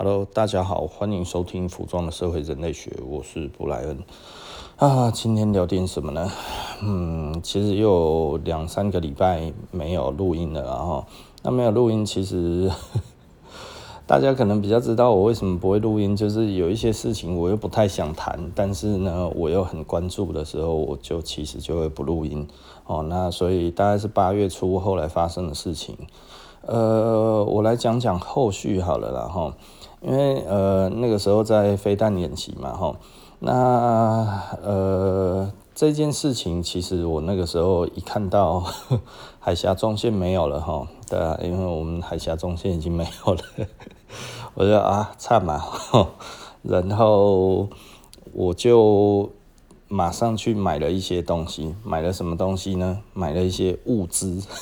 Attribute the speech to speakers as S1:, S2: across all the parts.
S1: Hello，大家好，欢迎收听《服装的社会人类学》，我是布莱恩啊。今天聊点什么呢？嗯，其实有两三个礼拜没有录音了，然后那没有录音，其实 大家可能比较知道我为什么不会录音，就是有一些事情我又不太想谈，但是呢，我又很关注的时候，我就其实就会不录音哦。那所以大概是八月初后来发生的事情，呃，我来讲讲后续好了，然后。因为呃那个时候在飞弹演习嘛，吼，那呃这件事情其实我那个时候一看到 海峡中线没有了，吼，对啊，因为我们海峡中线已经没有了，我就啊差嘛，然后我就马上去买了一些东西，买了什么东西呢？买了一些物资。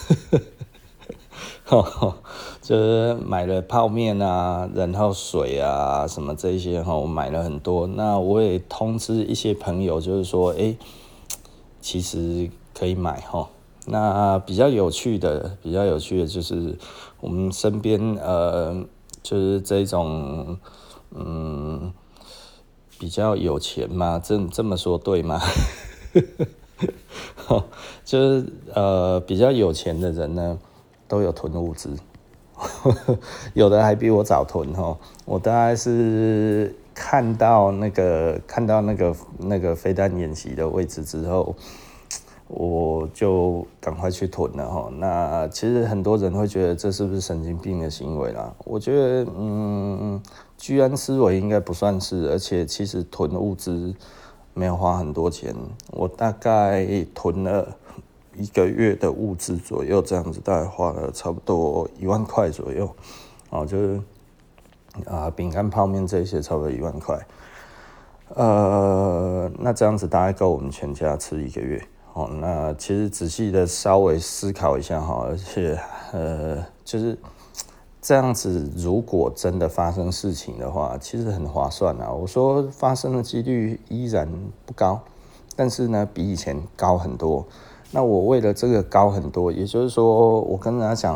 S1: 就是买了泡面啊，然后水啊，什么这些哈，我买了很多。那我也通知一些朋友，就是说，哎、其实可以买哈。那比较有趣的，比较有趣的就是我们身边呃，就是这种嗯，比较有钱嘛，这这么说对吗？就是呃，比较有钱的人呢。都有囤物资，有的还比我早囤哦。我大概是看到那个看到那个那个飞弹演习的位置之后，我就赶快去囤了哈。那其实很多人会觉得这是不是神经病的行为啦？我觉得嗯，居安思危应该不算是，而且其实囤物资没有花很多钱，我大概囤了。一个月的物资左右，这样子大概花了差不多一万块左右，哦，就是啊，饼干、泡面这些差不多一万块，呃，那这样子大概够我们全家吃一个月，哦，那其实仔细的稍微思考一下哈，而且呃，就是这样子，如果真的发生事情的话，其实很划算啊。我说发生的几率依然不高，但是呢，比以前高很多。那我为了这个高很多，也就是说，我跟人家讲，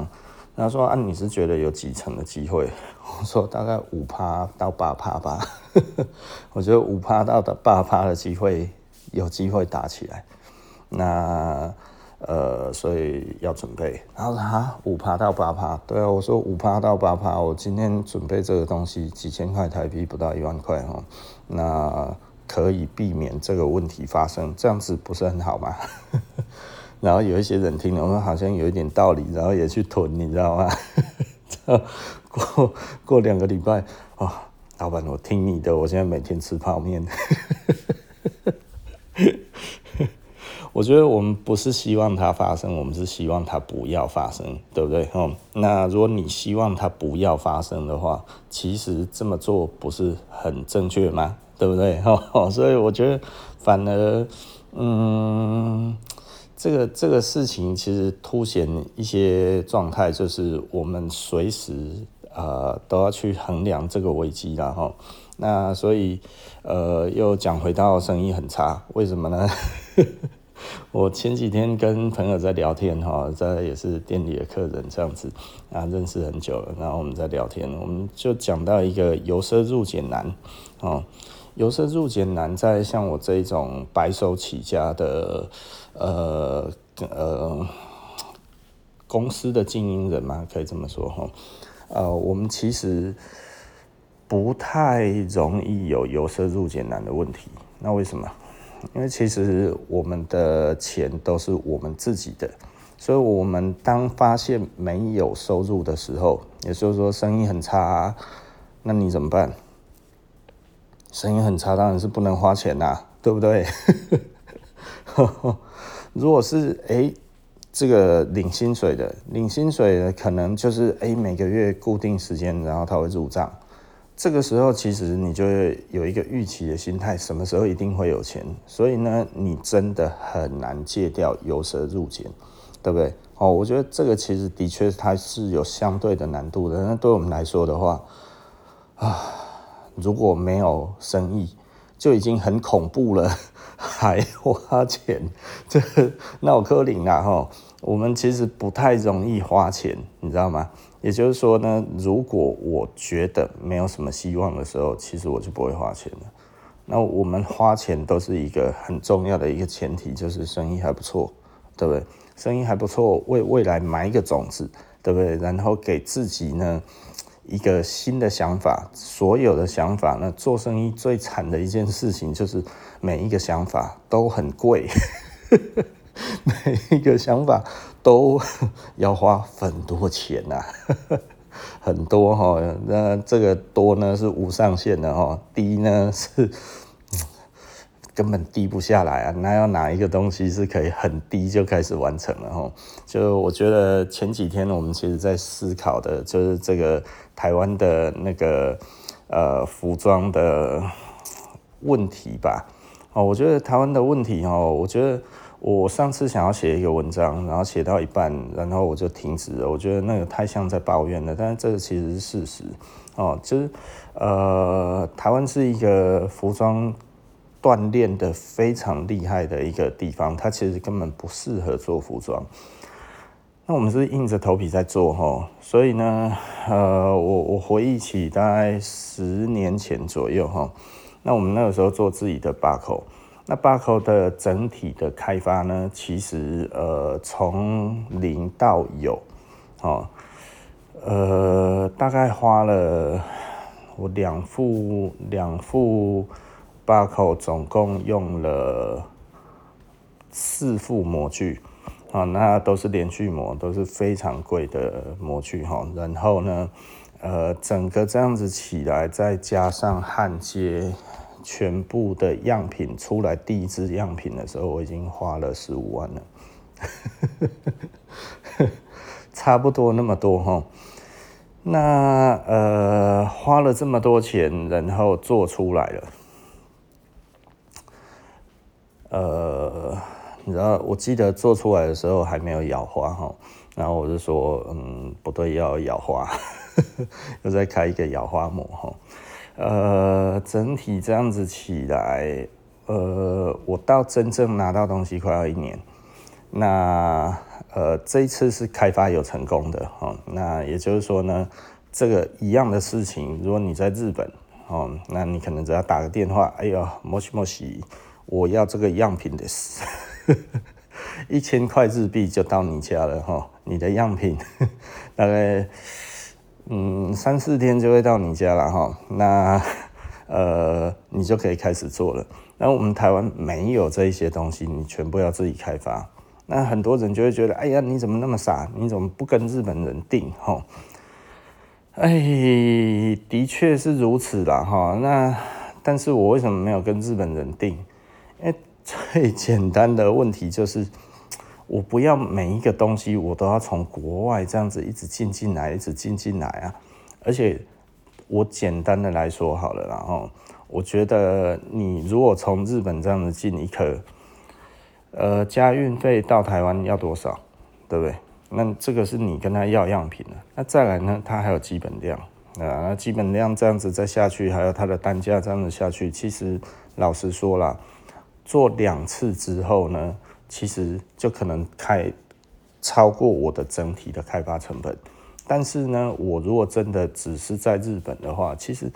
S1: 人家说啊，你是觉得有几成的机会？我说大概五趴到八趴吧。我觉得五趴到的八趴的机会有机会打起来。那呃，所以要准备。然后啊，五趴到八趴，对啊，我说五趴到八趴，我今天准备这个东西几千块台币，不到一万块哈。那。可以避免这个问题发生，这样子不是很好吗？然后有一些人听了，我们好像有一点道理，然后也去囤，你知道吗？过过两个礼拜，哦，老板，我听你的，我现在每天吃泡面。我觉得我们不是希望它发生，我们是希望它不要发生，对不对？嗯，那如果你希望它不要发生的话，其实这么做不是很正确吗？对不对？哈，所以我觉得反而，嗯，这个这个事情其实凸显一些状态，就是我们随时呃都要去衡量这个危机，然后那所以呃又讲回到生意很差，为什么呢？我前几天跟朋友在聊天哈，在也是店里的客人这样子啊，认识很久了，然后我们在聊天，我们就讲到一个由奢入俭难哦。由奢入俭难，在像我这种白手起家的呃呃公司的经营人嘛，可以这么说哈。呃，我们其实不太容易有由奢入俭难的问题。那为什么？因为其实我们的钱都是我们自己的，所以我们当发现没有收入的时候，也就是说生意很差，那你怎么办？生意很差，当然是不能花钱呐、啊，对不对？如果是哎、这个领薪水的，领薪水的可能就是哎、每个月固定时间，然后他会入账。这个时候其实你就会有一个预期的心态，什么时候一定会有钱。所以呢，你真的很难戒掉由奢入俭，对不对？哦，我觉得这个其实的确它是有相对的难度的。那对我们来说的话，啊。如果没有生意，就已经很恐怖了，还花钱，这闹柯林啊哈！我们其实不太容易花钱，你知道吗？也就是说呢，如果我觉得没有什么希望的时候，其实我就不会花钱了。那我们花钱都是一个很重要的一个前提，就是生意还不错，对不对？生意还不错，为未来埋一个种子，对不对？然后给自己呢一个新的想法。所有的想法呢，做生意最惨的一件事情就是每一个想法都很贵，每一个想法都要花很多钱呐、啊，很多哈。那这个多呢是无上限的哈，低呢是。根本低不下来啊！那要哪一个东西是可以很低就开始完成了吼？就我觉得前几天我们其实在思考的就是这个台湾的那个呃服装的问题吧。哦，我觉得台湾的问题哦，我觉得我上次想要写一个文章，然后写到一半，然后我就停止了。我觉得那个太像在抱怨了，但是这个其实是事实哦，就是呃，台湾是一个服装。锻炼的非常厉害的一个地方，它其实根本不适合做服装。那我们是硬着头皮在做哈，所以呢，呃，我我回忆起大概十年前左右哈，那我们那个时候做自己的巴口，那巴口的整体的开发呢，其实呃从零到有，哦，呃，大概花了我两副两副。八口总共用了四副模具啊，那都是连续模，都是非常贵的模具哈。然后呢，呃，整个这样子起来，再加上焊接，全部的样品出来，第一支样品的时候，我已经花了十五万了，差不多那么多哈。那呃，花了这么多钱，然后做出来了。呃，你知道，我记得做出来的时候还没有咬花哈，然后我就说，嗯，不对，要咬花，又再开一个氧化膜哈。呃，整体这样子起来，呃，我到真正拿到东西快要一年。那呃，这一次是开发有成功的哈，那也就是说呢，这个一样的事情，如果你在日本哦，那你可能只要打个电话，哎呦，莫西莫西。我要这个样品的是 一千块日币就到你家了哈，你的样品 大概嗯三四天就会到你家了哈，那呃你就可以开始做了。那我们台湾没有这一些东西，你全部要自己开发。那很多人就会觉得，哎呀，你怎么那么傻？你怎么不跟日本人订哈？哎，的确是如此啦哈。那但是我为什么没有跟日本人订？哎，最简单的问题就是，我不要每一个东西我都要从国外这样子一直进进来，一直进进来啊！而且我简单的来说好了，然后我觉得你如果从日本这样子进一颗，呃，加运费到台湾要多少，对不对？那这个是你跟他要样品的。那再来呢，他还有基本量啊，基本量这样子再下去，还有它的单价这样子下去，其实老实说啦。做两次之后呢，其实就可能开超过我的整体的开发成本。但是呢，我如果真的只是在日本的话，其实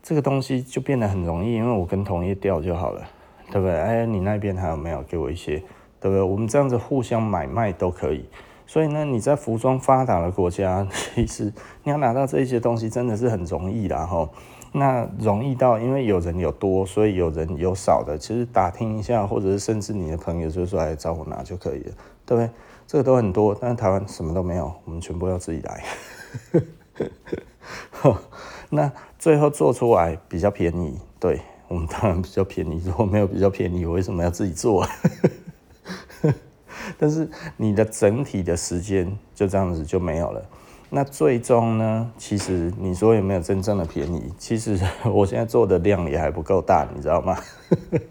S1: 这个东西就变得很容易，因为我跟同业调就好了，对不对？哎，你那边还有没有给我一些，对不对？我们这样子互相买卖都可以。所以呢，你在服装发达的国家，其实你要拿到这些东西真的是很容易的哈。那容易到，因为有人有多，所以有人有少的，其实打听一下，或者是甚至你的朋友就说来找我拿就可以了，对不对？这个都很多，但是台湾什么都没有，我们全部要自己来。那最后做出来比较便宜，对，我们当然比较便宜。如果没有比较便宜，我为什么要自己做？但是你的整体的时间就这样子就没有了。那最终呢？其实你说有没有真正的便宜？其实 我现在做的量也还不够大，你知道吗？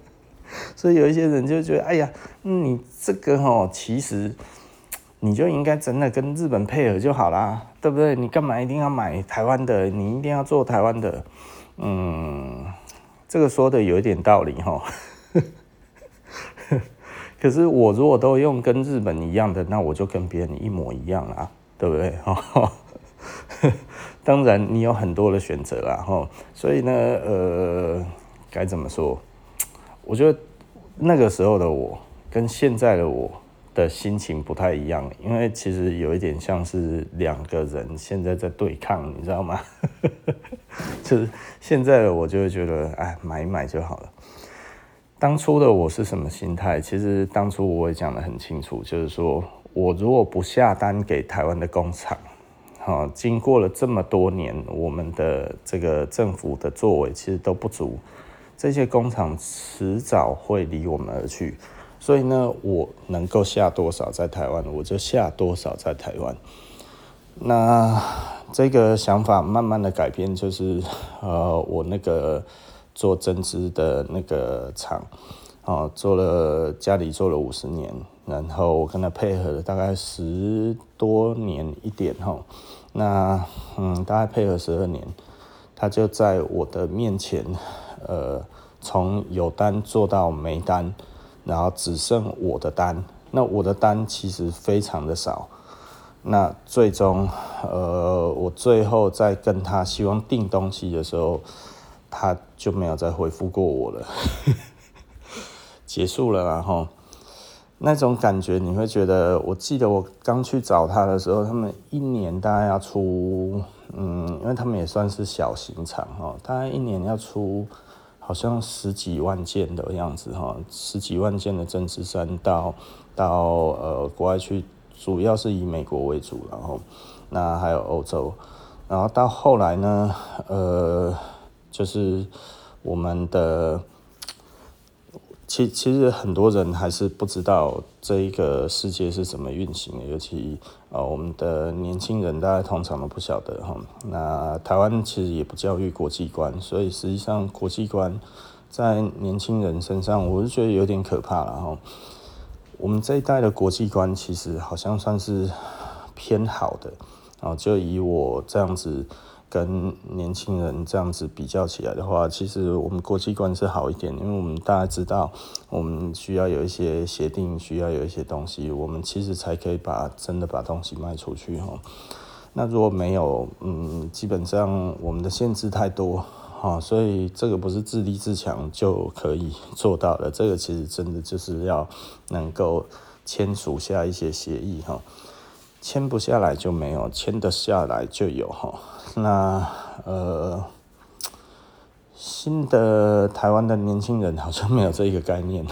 S1: 所以有一些人就觉得，哎呀，你这个哦，其实你就应该真的跟日本配合就好啦，对不对？你干嘛一定要买台湾的？你一定要做台湾的？嗯，这个说的有一点道理哈。可是我如果都用跟日本一样的，那我就跟别人一模一样啊。对不对？当然你有很多的选择啦，吼，所以呢，呃，该怎么说？我觉得那个时候的我跟现在的我的心情不太一样，因为其实有一点像是两个人现在在对抗，你知道吗？就是现在的我就会觉得，哎，买一买就好了。当初的我是什么心态？其实当初我也讲得很清楚，就是说我如果不下单给台湾的工厂，哈，经过了这么多年，我们的这个政府的作为其实都不足，这些工厂迟早会离我们而去。所以呢，我能够下多少在台湾，我就下多少在台湾。那这个想法慢慢的改变，就是呃，我那个做针织的那个厂，哦，做了家里做了五十年，然后我跟他配合了大概十多年一点哈。那嗯，大概配合十二年，他就在我的面前，呃，从有单做到没单。然后只剩我的单，那我的单其实非常的少。那最终，呃，我最后在跟他希望订东西的时候，他就没有再回复过我了，结束了。然后那种感觉，你会觉得，我记得我刚去找他的时候，他们一年大概要出，嗯，因为他们也算是小型厂哦，大概一年要出。好像十几万件的样子哈，十几万件的针织衫到到呃国外去，主要是以美国为主，然后那还有欧洲，然后到后来呢，呃，就是我们的。其其实很多人还是不知道这一个世界是怎么运行的，尤其啊我们的年轻人，大家通常都不晓得哈。那台湾其实也不教育国际观，所以实际上国际观在年轻人身上，我是觉得有点可怕了哈。我们这一代的国际观其实好像算是偏好的啊，就以我这样子。跟年轻人这样子比较起来的话，其实我们国际观是好一点，因为我们大家知道，我们需要有一些协定，需要有一些东西，我们其实才可以把真的把东西卖出去哈。那如果没有，嗯，基本上我们的限制太多哈，所以这个不是自立自强就可以做到的，这个其实真的就是要能够签署下一些协议哈，签不下来就没有，签得下来就有哈。那呃，新的台湾的年轻人好像没有这一个概念，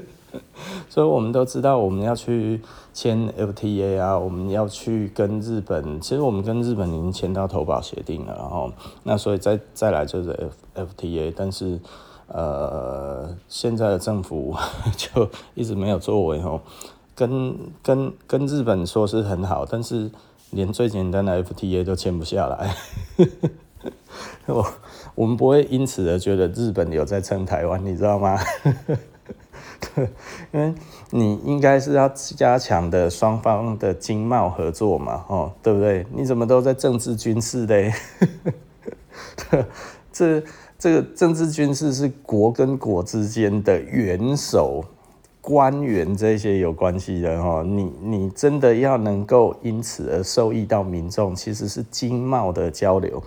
S1: 所以我们都知道我们要去签 FTA 啊，我们要去跟日本，其实我们跟日本已经签到投保协定了，然后那所以再再来就是 F FTA，但是呃，现在的政府 就一直没有作为哦，跟跟跟日本说是很好，但是。连最简单的 FTA 都签不下来，我我们不会因此而觉得日本有在撑台湾，你知道吗？因为你应该是要加强的双方的经贸合作嘛，哦，对不对？你怎么都在政治军事嘞？这这个政治军事是国跟国之间的元首。官员这些有关系的哈，你你真的要能够因此而受益到民众，其实是经贸的交流。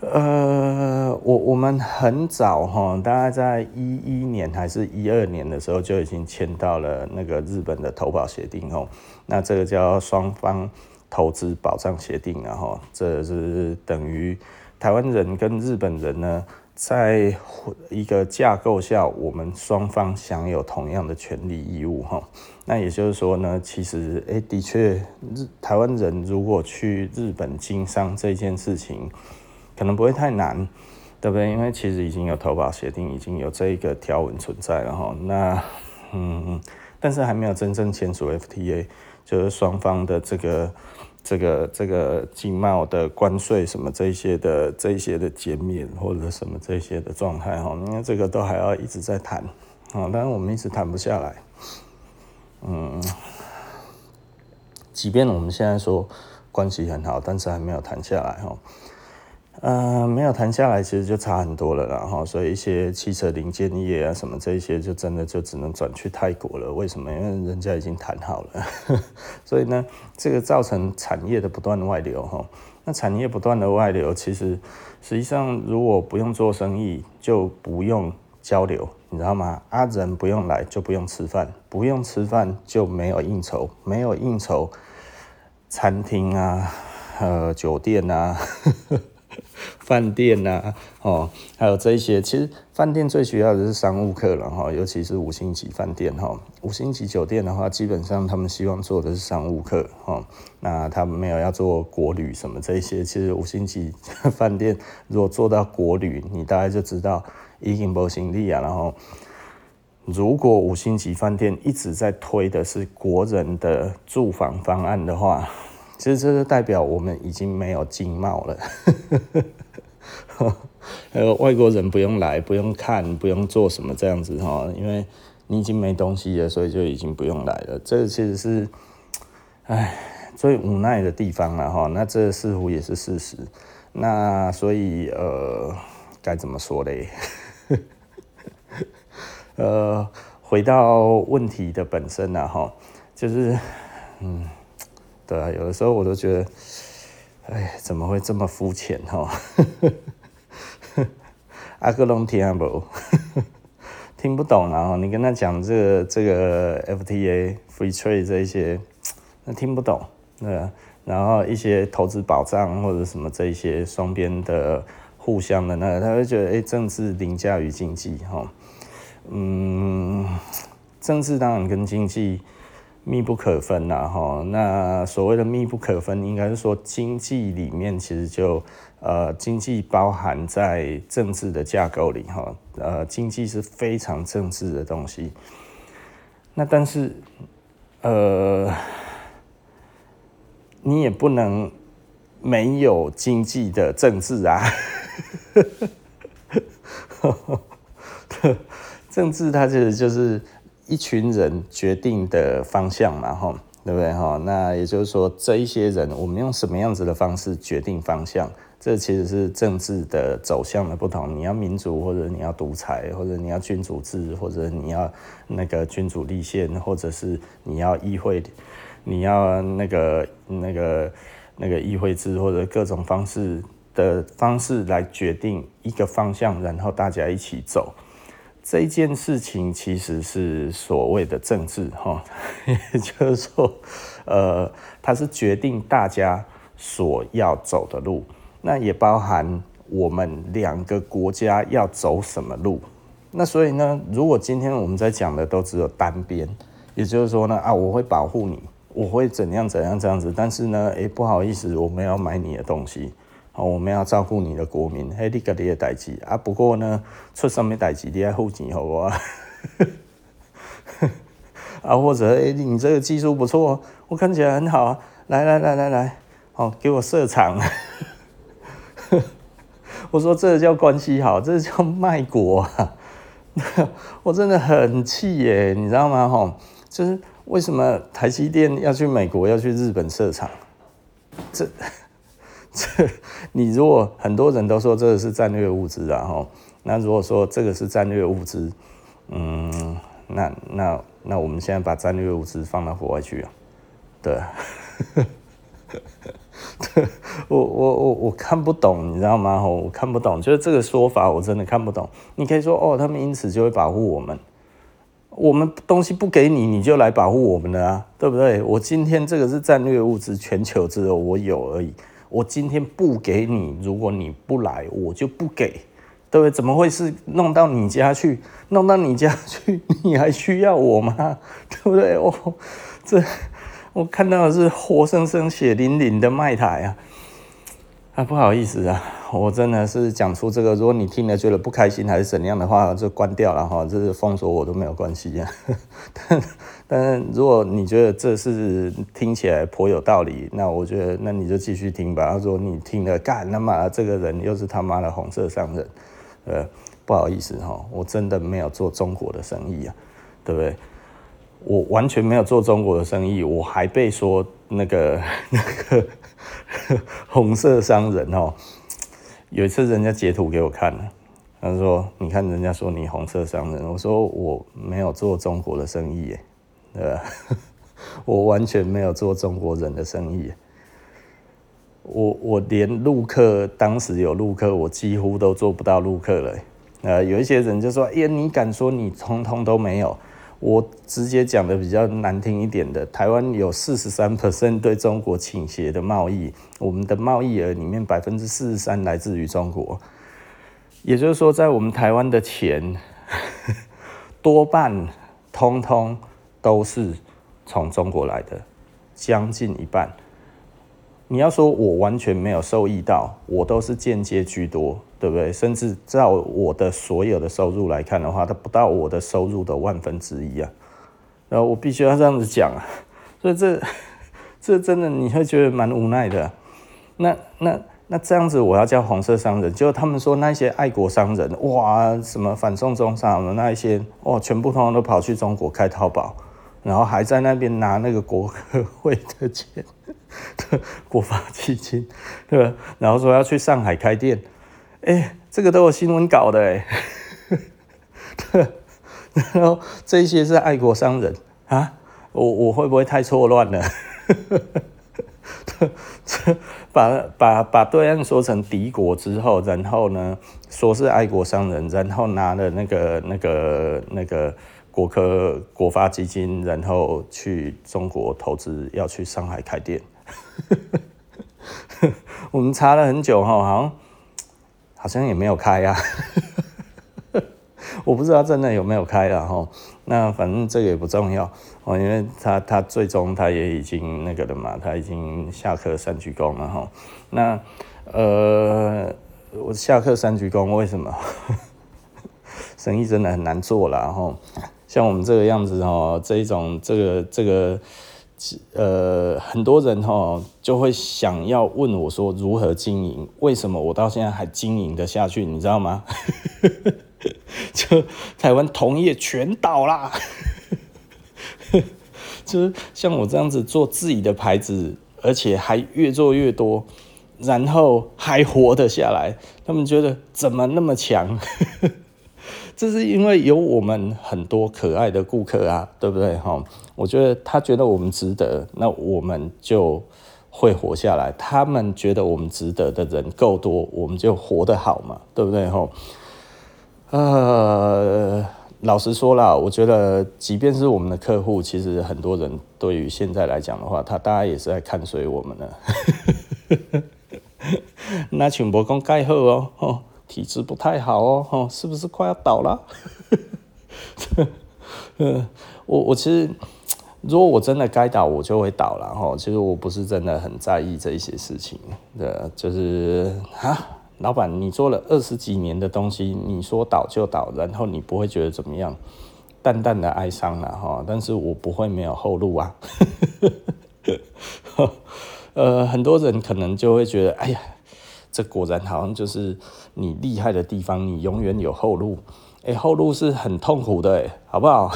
S1: 呃，我我们很早哈，大概在一一年还是一二年的时候就已经签到了那个日本的投保协定哦，那这个叫双方投资保障协定，然后这是等于台湾人跟日本人呢。在一个架构下，我们双方享有同样的权利义务哈。那也就是说呢，其实诶、的确，日台湾人如果去日本经商这件事情，可能不会太难，对不对？因为其实已经有投保协定，已经有这一个条文存在了哈。那嗯，但是还没有真正签署 FTA，就是双方的这个。这个这个经贸的关税什么这些的这些的减免或者什么这些的状态哈，因为这个都还要一直在谈啊，但是我们一直谈不下来。嗯，即便我们现在说关系很好，但是还没有谈下来哈。呃，没有谈下来，其实就差很多了，然后所以一些汽车零件业啊什么这些，就真的就只能转去泰国了。为什么？因为人家已经谈好了，所以呢，这个造成产业的不断外流哈。那产业不断的外流，其实实际上如果不用做生意，就不用交流，你知道吗？啊，人不用来就不用吃饭，不用吃饭就没有应酬，没有应酬，餐厅啊，呃，酒店啊。饭店呐、哦，还有这一些，其实饭店最需要的是商务客了哈，尤其是五星级饭店哈。五星级酒店的话，基本上他们希望做的是商务客哈，那他们没有要做国旅什么这些。其实五星级饭店如果做到国旅，你大概就知道已经不行利啊。然后，如果五星级饭店一直在推的是国人的住房方案的话，其实这就代表我们已经没有经贸了，还 有外国人不用来，不用看，不用做什么这样子哈，因为你已经没东西了，所以就已经不用来了。这个其实是，唉，最无奈的地方了哈。那这似乎也是事实。那所以呃，该怎么说嘞？呃，回到问题的本身了哈，就是嗯。对啊，有的时候我都觉得，哎，怎么会这么肤浅哈？阿哥拢听不，听不懂然后你跟他讲这个这个 FTA Free Trade 这一些，那听不懂，对啊。然后一些投资保障或者什么这一些双边的互相的那个，他会觉得哎，政治凌驾于经济哈。嗯，政治当然跟经济。密不可分呐，哈。那所谓的密不可分，应该是说经济里面其实就呃，经济包含在政治的架构里，哈。呃，经济是非常政治的东西。那但是，呃，你也不能没有经济的政治啊。政治它其实就是。一群人决定的方向嘛，吼，对不对，哈？那也就是说，这一些人，我们用什么样子的方式决定方向？这其实是政治的走向的不同。你要民主，或者你要独裁，或者你要君主制，或者你要那个君主立宪，或者是你要议会，你要那个那个那个议会制，或者各种方式的方式来决定一个方向，然后大家一起走。这件事情其实是所谓的政治，哈，也 就是说，呃，它是决定大家所要走的路，那也包含我们两个国家要走什么路。那所以呢，如果今天我们在讲的都只有单边，也就是说呢，啊，我会保护你，我会怎样怎样这样子，但是呢，诶，不好意思，我们要买你的东西。好，我们要照顾你的国民，嘿，你个你的代志啊。不过呢，出什么代志你要付钱，好不好？啊，或者哎，你这个技术不错，我看起来很好啊。来来来来来，好，给我设厂。我说这叫关系好，这叫卖国啊。我真的很气耶，你知道吗？哈，就是为什么台积电要去美国，要去日本设厂？这。这，你如果很多人都说这个是战略物资啊，吼，那如果说这个是战略物资，嗯，那那那我们现在把战略物资放到国外去啊？对，我我我我看不懂，你知道吗？我看不懂，就是这个说法我真的看不懂。你可以说哦，他们因此就会保护我们，我们东西不给你，你就来保护我们了啊，对不对？我今天这个是战略物资，全球只有我有而已。我今天不给你，如果你不来，我就不给，对不对？怎么会是弄到你家去？弄到你家去，你还需要我吗？对不对？哦，这我看到的是活生生、血淋淋的卖台啊！啊，不好意思啊，我真的是讲出这个，如果你听了觉得不开心还是怎样的话，就关掉了哈，这是封锁我都没有关系呀。但但如果你觉得这是听起来颇有道理，那我觉得那你就继续听吧。他说你听了干，那么这个人又是他妈的红色商人，呃，不好意思哈，我真的没有做中国的生意啊，对不对？我完全没有做中国的生意，我还被说那个 那个。红色商人哦，有一次人家截图给我看了，他说：“你看人家说你红色商人。”我说：“我没有做中国的生意耶，对吧？我完全没有做中国人的生意。我我连陆客当时有陆客，我几乎都做不到陆客了。呃，有一些人就说：‘哎呀，你敢说你通通都没有？’我直接讲的比较难听一点的，台湾有四十三 percent 对中国倾斜的贸易，我们的贸易额里面百分之四十三来自于中国，也就是说，在我们台湾的钱 多半通通都是从中国来的，将近一半。你要说我完全没有受益到，我都是间接居多。对不对？甚至照我的所有的收入来看的话，它不到我的收入的万分之一啊。然后我必须要这样子讲啊，所以这 这真的你会觉得蛮无奈的。那那那这样子，我要叫红色商人，就他们说那些爱国商人，哇，什么反送中啥的那一些，哇，全部通通都跑去中国开淘宝，然后还在那边拿那个国科会的钱，国发基金，对吧？然后说要去上海开店。哎、欸，这个都有新闻稿的哎，然后这些是爱国商人啊，我我会不会太错乱了？把把把对岸说成敌国之后，然后呢，说是爱国商人，然后拿了那个那个那个国科国发基金，然后去中国投资，要去上海开店。我们查了很久哈，好像。好像也没有开呀，我不知道真的有没有开了哈。那反正这个也不重要哦，因为他他最终他也已经那个了嘛，他已经下课三鞠躬了哈。那呃，我下课三鞠躬为什么？生意真的很难做了哈。像我们这个样子哦，这一种这个这个。呃，很多人哈就会想要问我说如何经营？为什么我到现在还经营得下去？你知道吗？就台湾同业全倒啦，就是像我这样子做自己的牌子，而且还越做越多，然后还活得下来，他们觉得怎么那么强？这是因为有我们很多可爱的顾客啊，对不对？哈，我觉得他觉得我们值得，那我们就会活下来。他们觉得我们值得的人够多，我们就活得好嘛，对不对？哈，呃，老实说啦，我觉得即便是我们的客户，其实很多人对于现在来讲的话，他大家也是在看衰我们呢。那全部讲盖好哦。哦体质不太好哦，哦是不是快要倒了？我我其实，如果我真的该倒，我就会倒了哈。其实我不是真的很在意这一些事情的，就是啊，老板，你做了二十几年的东西，你说倒就倒，然后你不会觉得怎么样，淡淡的哀伤了哈。但是我不会没有后路啊。呃，很多人可能就会觉得，哎呀。这果然好像就是你厉害的地方，你永远有后路。哎，后路是很痛苦的，哎，好不好？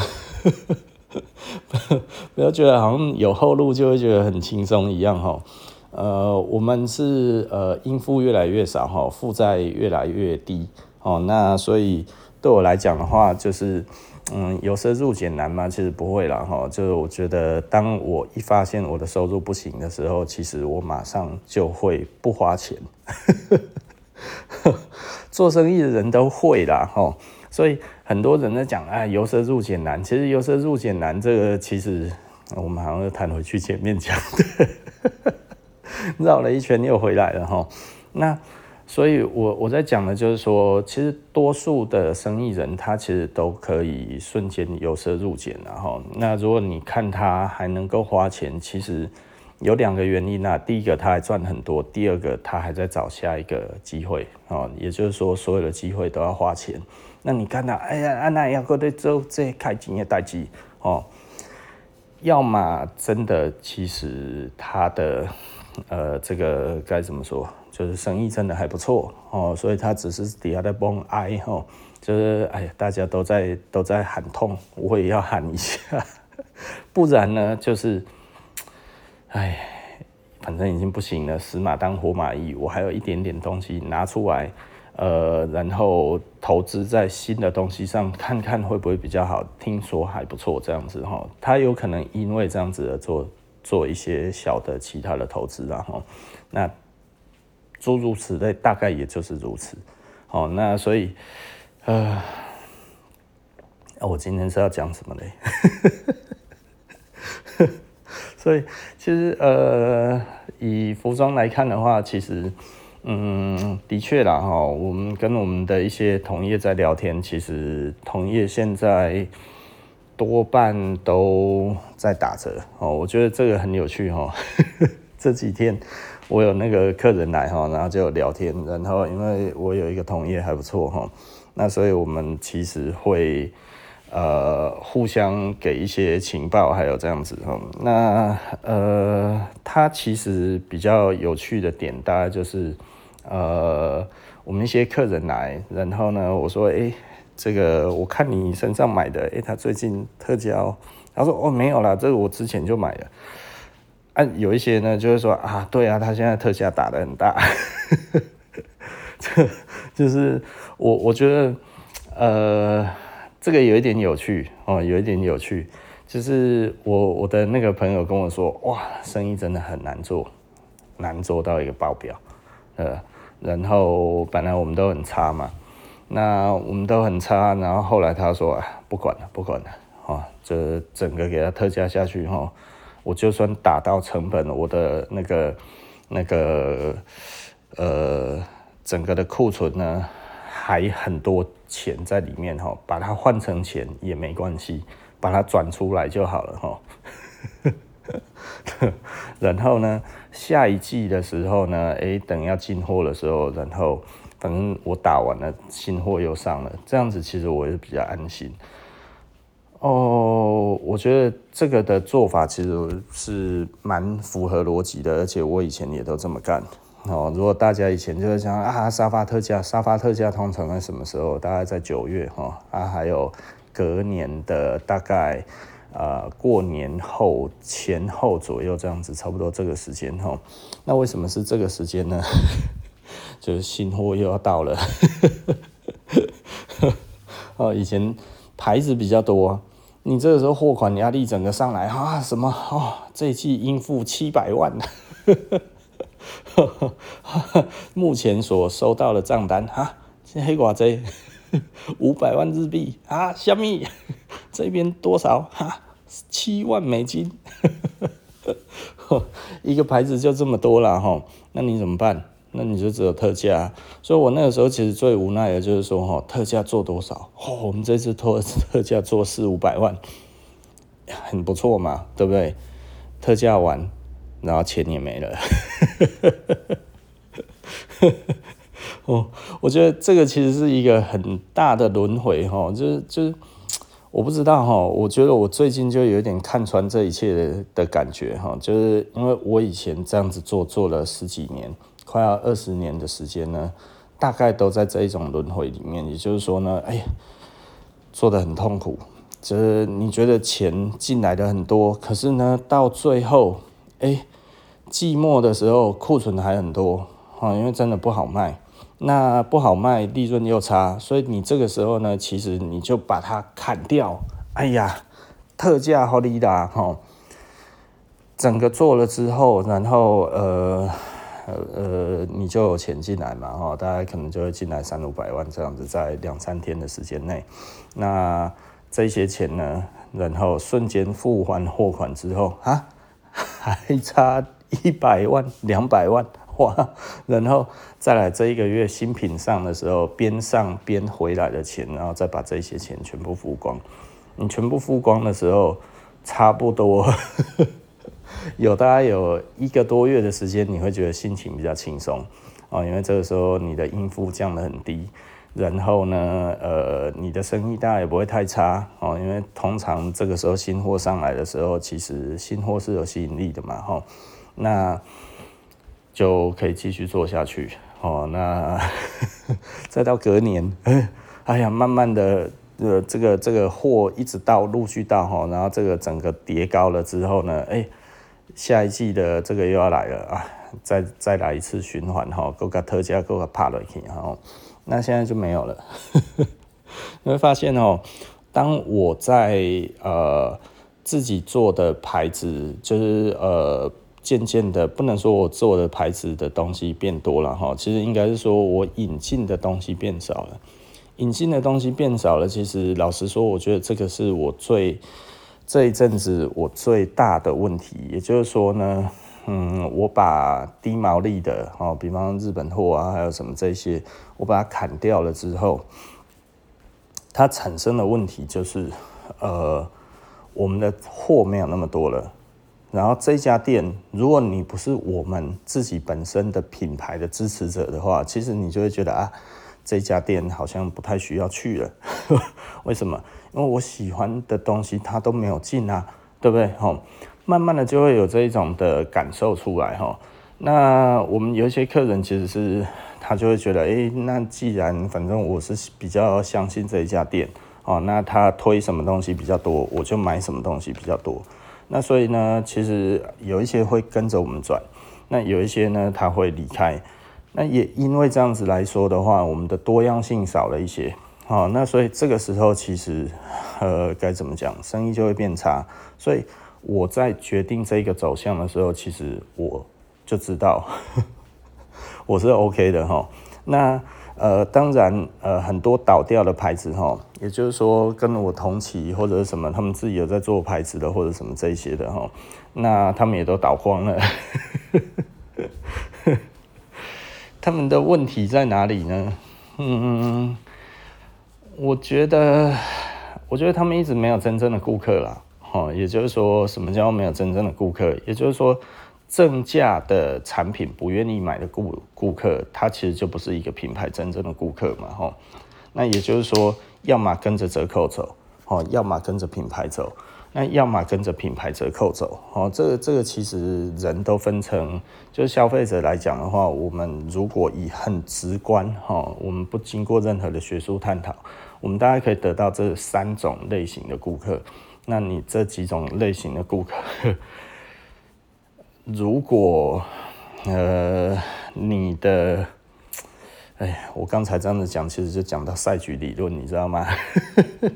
S1: 不要觉得好像有后路就会觉得很轻松一样哈。呃，我们是呃应付越来越少哈，负债越来越低哦。那所以对我来讲的话，就是。嗯，由奢入俭难吗？其实不会啦，哈。就是我觉得，当我一发现我的收入不行的时候，其实我马上就会不花钱。做生意的人都会啦，哈。所以很多人在讲，哎，由奢入俭难。其实由奢入俭难，这个其实我们好像又谈回去前面讲的，绕了一圈又回来了，哈。那。所以我，我在讲的就是说，其实多数的生意人，他其实都可以瞬间由奢入俭，然后，那如果你看他还能够花钱，其实有两个原因啊。第一个，他还赚很多；第二个，他还在找下一个机会哦。也就是说，所有的机会都要花钱。那你看到，哎呀，安娜要过来做这开钱的代志哦，要么真的，其实他的呃，这个该怎么说？就是生意真的还不错哦，所以他只是底下在崩哀吼，就是哎呀，大家都在都在喊痛，我也要喊一下，不然呢，就是，哎，反正已经不行了，死马当活马医，我还有一点点东西拿出来，呃，然后投资在新的东西上，看看会不会比较好。听说还不错，这样子哈，他有可能因为这样子而做做一些小的其他的投资，然后那诸如此类，大概也就是如此。好，那所以，呃，我今天是要讲什么嘞？所以其实呃，以服装来看的话，其实嗯，的确啦哈，我们跟我们的一些同业在聊天，其实同业现在多半都在打折哦。我觉得这个很有趣哈。这几天我有那个客人来哈，然后就聊天，然后因为我有一个同业还不错哈，那所以我们其实会。呃，互相给一些情报，还有这样子哈。那呃，他其实比较有趣的点，大概就是呃，我们一些客人来，然后呢，我说，哎、这个我看你身上买的，哎、他最近特价哦。他说，哦，没有啦，这个我之前就买了。啊，有一些呢，就是说啊，对啊，他现在特价打得很大。这就是我，我觉得，呃。这个有一点有趣哦，有一点有趣，就是我我的那个朋友跟我说，哇，生意真的很难做，难做到一个爆表，呃，然后本来我们都很差嘛，那我们都很差，然后后来他说，啊，不管了，不管了，哦，这整个给他特价下去哈，我就算打到成本，我的那个那个呃，整个的库存呢，还很多。钱在里面哈，把它换成钱也没关系，把它转出来就好了哈。然后呢，下一季的时候呢，哎，等要进货的时候，然后反正我打完了，新货又上了，这样子其实我也比较安心。哦，我觉得这个的做法其实是蛮符合逻辑的，而且我以前也都这么干。哦，如果大家以前就是讲啊，沙发特价，沙发特价通常在什么时候？大概在九月哈，啊，还有隔年的大概呃过年后前后左右这样子，差不多这个时间哈。那为什么是这个时间呢？就是新货又要到了。哦，以前牌子比较多，你这个时候货款压力整个上来啊，什么哦，这一季应付七百万。目前所收到的账单哈，现在黑寡贼五百万日币啊，虾米这边多少哈？七万美金，一个牌子就这么多了哈，那你怎么办？那你就只有特价。所以我那个时候其实最无奈的就是说哈，特价做多少？哦，我们这次特特价做四五百万，很不错嘛，对不对？特价完。然后钱也没了，哦，我觉得这个其实是一个很大的轮回哈，就是就是我不知道哈，我觉得我最近就有点看穿这一切的的感觉哈，就是因为我以前这样子做做了十几年，快要二十年的时间呢，大概都在这一种轮回里面，也就是说呢，哎呀，做得很痛苦，就是你觉得钱进来的很多，可是呢，到最后。哎，季末的时候库存还很多啊，因为真的不好卖，那不好卖，利润又差，所以你这个时候呢，其实你就把它砍掉。哎呀，特价好利达哈，整个做了之后，然后呃呃，你就有钱进来嘛哈，大概可能就会进来三五百万这样子，在两三天的时间内，那这些钱呢，然后瞬间付完货款之后啊。还差一百万、两百万哇，然后再来这一个月新品上的时候，边上边回来的钱，然后再把这些钱全部付光。你全部付光的时候，差不多 有大概有一个多月的时间，你会觉得心情比较轻松哦，因为这个时候你的应付降得很低。然后呢，呃，你的生意大概也不会太差哦，因为通常这个时候新货上来的时候，其实新货是有吸引力的嘛，哈，那就可以继续做下去哦。那 再到隔年，哎呀，慢慢的，呃，这个这个货一直到陆续到哈，然后这个整个叠高了之后呢，哎，下一季的这个又要来了啊，再再来一次循环哈，各个特价各个趴落去哈，那现在就没有了。你会发现哦，当我在呃自己做的牌子，就是呃渐渐的不能说我做的牌子的东西变多了哈，其实应该是说我引进的东西变少了。引进的东西变少了，其实老实说，我觉得这个是我最这一阵子我最大的问题。也就是说呢，嗯，我把低毛利的哦，比方日本货啊，还有什么这些，我把它砍掉了之后，它产生的问题就是，呃，我们的货没有那么多了。然后这家店，如果你不是我们自己本身的品牌的支持者的话，其实你就会觉得啊。这家店好像不太需要去了，为什么？因为我喜欢的东西它都没有进啊，对不对？哦，慢慢的就会有这一种的感受出来哈。那我们有一些客人其实是他就会觉得，哎，那既然反正我是比较相信这一家店，哦，那他推什么东西比较多，我就买什么东西比较多。那所以呢，其实有一些会跟着我们转，那有一些呢，他会离开。那也因为这样子来说的话，我们的多样性少了一些，好，那所以这个时候其实，呃，该怎么讲，生意就会变差。所以我在决定这个走向的时候，其实我就知道 我是 OK 的哈。那呃，当然呃，很多倒掉的牌子哈，也就是说跟我同期或者什么，他们自己有在做牌子的或者什么这些的哈，那他们也都倒光了。他们的问题在哪里呢？嗯，我觉得，我觉得他们一直没有真正的顾客啦。哦，也就是说，什么叫没有真正的顾客？也就是说，正价的产品不愿意买的顾顾客，他其实就不是一个品牌真正的顾客嘛。哈，那也就是说，要么跟着折扣走，哦，要么跟着品牌走。那要么跟着品牌折扣走，哦，这个这个其实人都分成，就是消费者来讲的话，我们如果以很直观哈，我们不经过任何的学术探讨，我们大概可以得到这三种类型的顾客。那你这几种类型的顾客，如果呃你的，哎，我刚才这样子讲，其实就讲到赛局理论，你知道吗？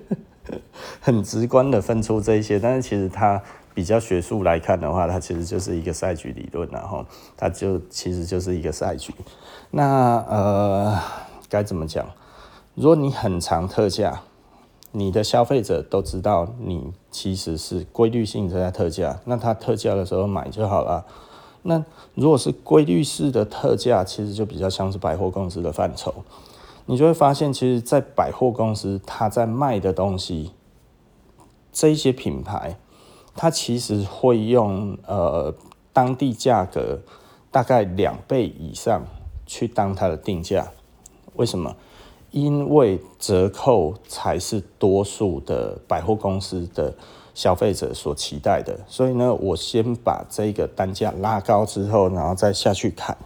S1: 很直观的分出这一些，但是其实它比较学术来看的话，它其实就是一个赛局理论，然后它就其实就是一个赛局。那呃该怎么讲？如果你很常特价，你的消费者都知道你其实是规律性在特价，那他特价的时候买就好了。那如果是规律式的特价，其实就比较像是百货公司的范畴。你就会发现，其实，在百货公司，他在卖的东西，这一些品牌，它其实会用呃当地价格大概两倍以上去当它的定价。为什么？因为折扣才是多数的百货公司的消费者所期待的。所以呢，我先把这个单价拉高之后，然后再下去砍。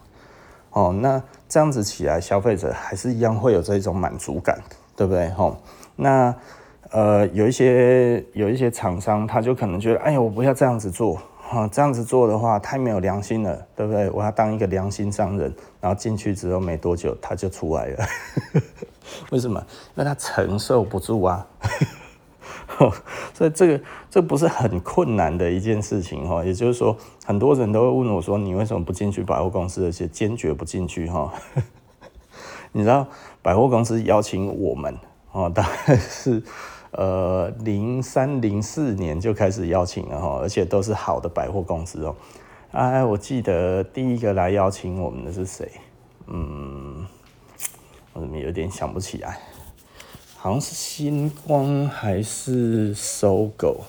S1: 哦，那这样子起来，消费者还是一样会有这种满足感，对不对？吼，那呃，有一些有一些厂商，他就可能觉得，哎呀，我不要这样子做，哈，这样子做的话太没有良心了，对不对？我要当一个良心商人，然后进去之后没多久，他就出来了，为什么？因为他承受不住啊。所以这个这不是很困难的一件事情哈，也就是说，很多人都会问我说，你为什么不进去百货公司？而且坚决不进去哈。你知道百货公司邀请我们哦，大概是呃零三零四年就开始邀请了哈，而且都是好的百货公司哦。哎，我记得第一个来邀请我们的是谁？嗯，我怎么有点想不起来。好像是新光还是搜狗，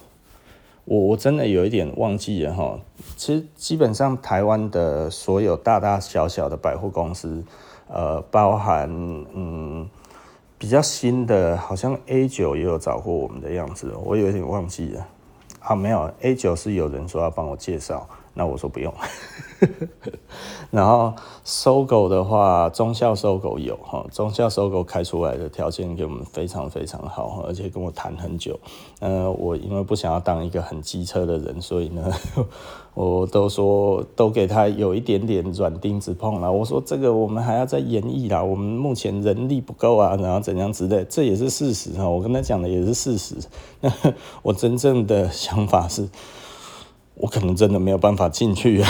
S1: 我我真的有一点忘记了哈。其实基本上台湾的所有大大小小的百货公司，呃，包含嗯比较新的，好像 A 九也有找过我们的样子，我有点忘记了。啊，没有 A 九是有人说要帮我介绍，那我说不用。然后搜狗的话，中校收狗有哈，中校收狗开出来的条件给我们非常非常好，而且跟我谈很久。呃，我因为不想要当一个很机车的人，所以呢，我都说都给他有一点点软钉子碰了。我说这个我们还要再研议啦，我们目前人力不够啊，然后怎样之类，这也是事实哈。我跟他讲的也是事实。那 我真正的想法是。我可能真的没有办法进去，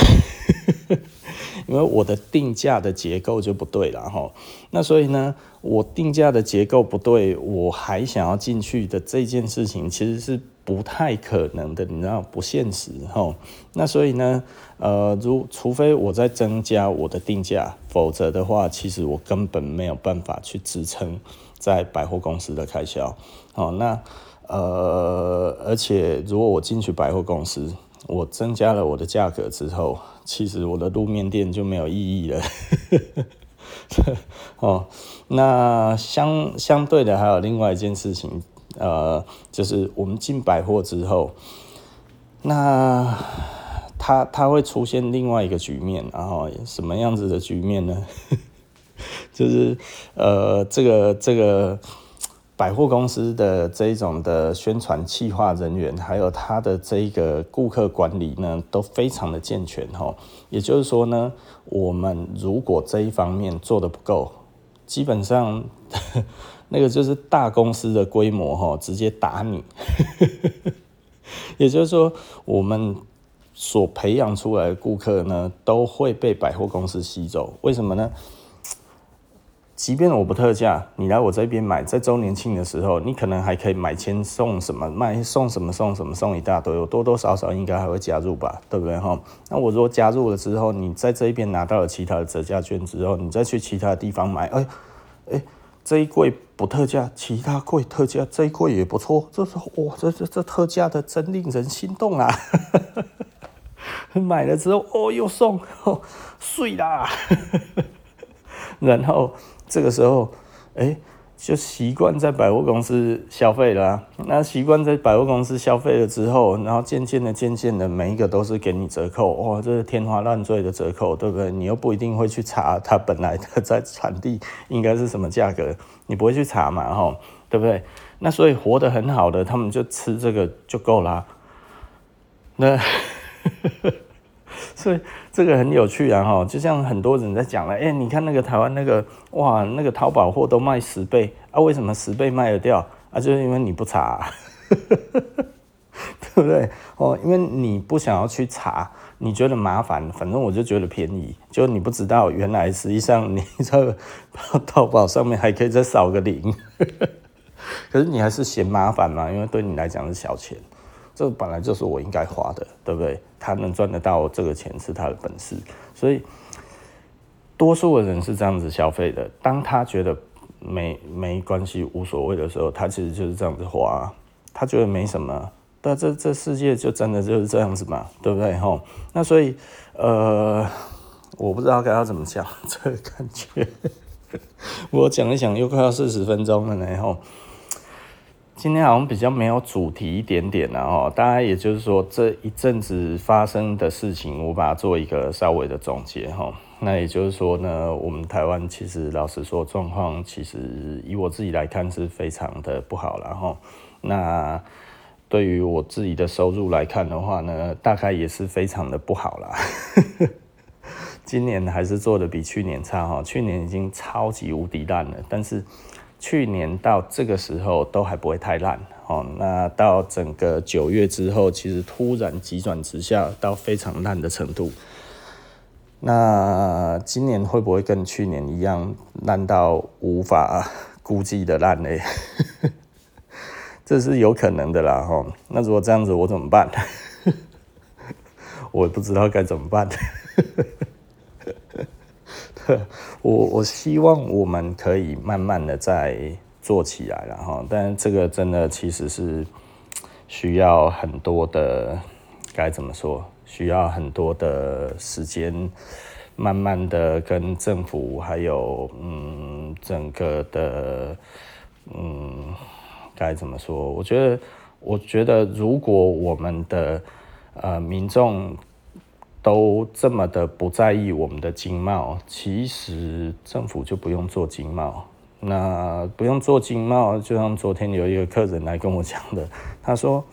S1: 因为我的定价的结构就不对了哈。那所以呢，我定价的结构不对，我还想要进去的这件事情其实是不太可能的，你知道不现实哈。那所以呢，呃，如除非我在增加我的定价，否则的话，其实我根本没有办法去支撑在百货公司的开销。好，那呃，而且如果我进去百货公司，我增加了我的价格之后，其实我的路面店就没有意义了。哦，那相相对的还有另外一件事情，呃，就是我们进百货之后，那它它会出现另外一个局面，然后什么样子的局面呢？就是呃，这个这个。百货公司的这一种的宣传企划人员，还有他的这个顾客管理呢，都非常的健全哈。也就是说呢，我们如果这一方面做得不够，基本上 那个就是大公司的规模哈，直接打你。也就是说，我们所培养出来的顾客呢，都会被百货公司吸走。为什么呢？即便我不特价，你来我这边买，在周年庆的时候，你可能还可以买千送什么，买送什么送什么送一大堆，我多多少少应该还会加入吧，对不对哈？那我如果加入了之后，你在这一边拿到了其他的折价券之后，你再去其他地方买，哎哎，这一柜不特价，其他柜特价，这一柜也不错，这是哇，这这这特价的真令人心动啊！买了之后哦又送，哦，碎啦，然后。这个时候，哎，就习惯在百货公司消费了。那习惯在百货公司消费了之后，然后渐渐的、渐渐的，每一个都是给你折扣，哇，这是天花乱坠的折扣，对不对？你又不一定会去查它本来的在产地应该是什么价格，你不会去查嘛，吼，对不对？那所以活得很好的，他们就吃这个就够啦。那。所以这个很有趣啊，哈，就像很多人在讲了，哎，你看那个台湾那个，哇，那个淘宝货都卖十倍啊，为什么十倍卖得掉啊？就是因为你不查啊，对不对？哦，因为你不想要去查，你觉得麻烦，反正我就觉得便宜，就你不知道原来实际上你在淘宝上面还可以再少个零，可是你还是嫌麻烦嘛，因为对你来讲是小钱。这本来就是我应该花的，对不对？他能赚得到这个钱是他的本事，所以多数的人是这样子消费的。当他觉得没没关系、无所谓的时候，他其实就是这样子花，他觉得没什么。但这这世界就真的就是这样子嘛，对不对？吼，那所以呃，我不知道该要怎么讲这个感觉，我讲一讲又快要四十分钟了呢，吼。今天好像比较没有主题一点点然后，大概也就是说这一阵子发生的事情，我把它做一个稍微的总结哈。那也就是说呢，我们台湾其实老实说状况，其实以我自己来看是非常的不好了哈。那对于我自己的收入来看的话呢，大概也是非常的不好啦。今年还是做的比去年差哈，去年已经超级无敌烂了，但是。去年到这个时候都还不会太烂哦，那到整个九月之后，其实突然急转直下到非常烂的程度。那今年会不会跟去年一样烂到无法估计的烂呢？这是有可能的啦哈。那如果这样子，我怎么办？我不知道该怎么办。我我希望我们可以慢慢的再做起来了哈，但这个真的其实是需要很多的，该怎么说？需要很多的时间，慢慢的跟政府还有嗯整个的嗯该怎么说？我觉得我觉得如果我们的呃民众。都这么的不在意我们的经贸，其实政府就不用做经贸。那不用做经贸，就像昨天有一个客人来跟我讲的，他说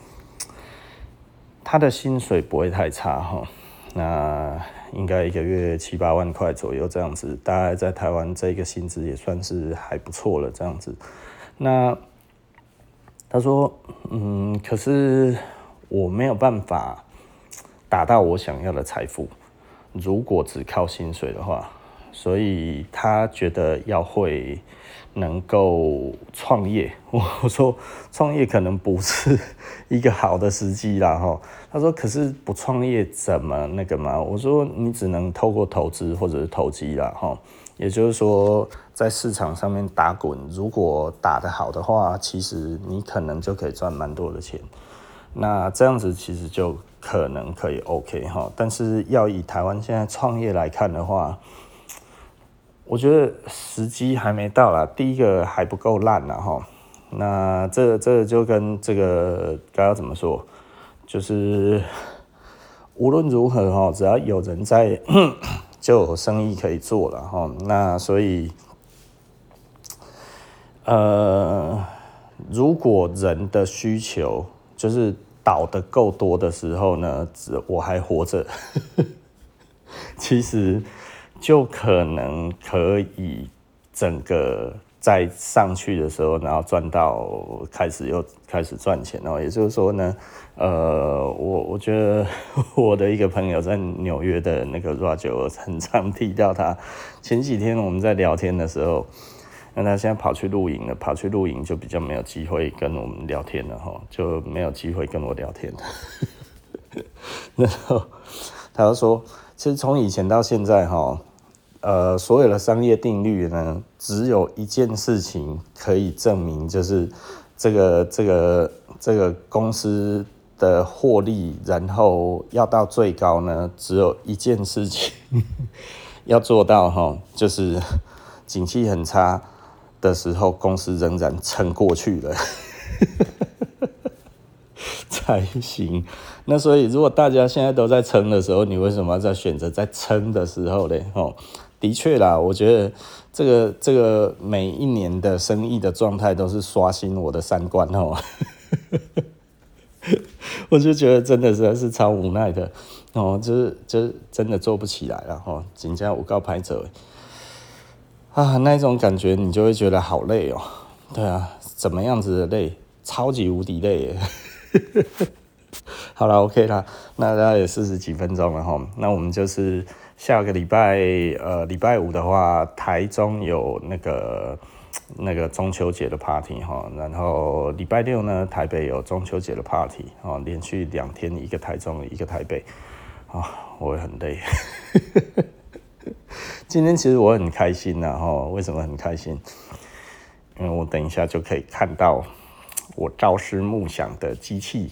S1: 他的薪水不会太差哈，那应该一个月七八万块左右这样子，大概在台湾这个薪资也算是还不错了这样子。那他说，嗯，可是我没有办法达到我想要的财富，如果只靠薪水的话，所以他觉得要会。能够创业，我说 创业可能不是一个好的时机啦哈。他说，可是不创业怎么那个嘛？我说你只能透过投资或者是投机啦哈。也就是说，在市场上面打滚，如果打得好的话，其实你可能就可以赚蛮多的钱。那这样子其实就可能可以 OK 哈。但是要以台湾现在创业来看的话，我觉得时机还没到啦，第一个还不够烂啦哈。那这这就跟这个该要怎么说，就是无论如何哈，只要有人在，就有生意可以做了哈。那所以，呃，如果人的需求就是倒得够多的时候呢，只我还活着，其实。就可能可以整个在上去的时候，然后赚到开始又开始赚钱哦。也就是说呢，呃，我我觉得我的一个朋友在纽约的那个 Roger 很常提到他。前几天我们在聊天的时候，那他现在跑去露营了，跑去露营就比较没有机会跟我们聊天了哈，就没有机会跟我聊天了。然后他就说，其实从以前到现在哈。呃，所有的商业定律呢，只有一件事情可以证明，就是这个这个这个公司的获利，然后要到最高呢，只有一件事情 要做到哈，就是景气很差的时候，公司仍然撑过去了 才行。那所以，如果大家现在都在撑的时候，你为什么要在选择在撑的时候嘞？吼？的确啦，我觉得这个这个每一年的生意的状态都是刷新我的三观哦。我就觉得真的实在是超无奈的哦，就是就是真的做不起来了哈，紧张我告拍者啊，那种感觉你就会觉得好累哦。对啊，怎么样子的累？超级无敌累耶。好了，OK 啦，那大概也四十几分钟了哈，那我们就是。下个礼拜，呃，礼拜五的话，台中有那个那个中秋节的 party 哈，然后礼拜六呢，台北有中秋节的 party 哦，连续两天，一个台中，一个台北，啊，我也很累。今天其实我很开心呐，哈，为什么很开心？因为我等一下就可以看到我朝思暮想的机器。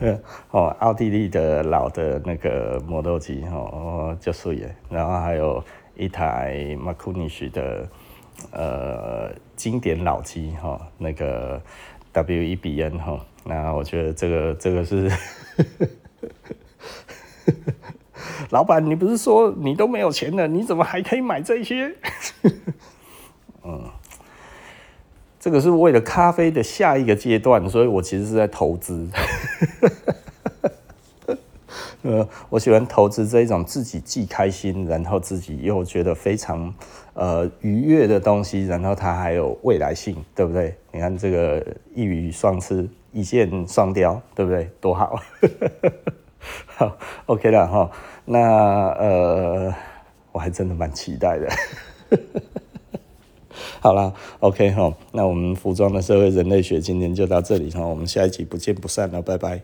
S1: 哦，奥地利的老的那个磨豆机哦，就是耶，然后还有一台马库尼什的呃经典老机哈，那个 W1BN 哈，那我觉得这个这个是，老板，你不是说你都没有钱了，你怎么还可以买这些？嗯。这个是为了咖啡的下一个阶段，所以我其实是在投资。呃，我喜欢投资这一种自己既开心，然后自己又觉得非常呃愉悦的东西，然后它还有未来性，对不对？你看这个一鱼双吃，一箭双雕，对不对？多好！好，OK 了哈。那呃，我还真的蛮期待的。好啦，OK 哈，那我们服装的社会人类学今天就到这里哈，我们下一集不见不散了，拜拜。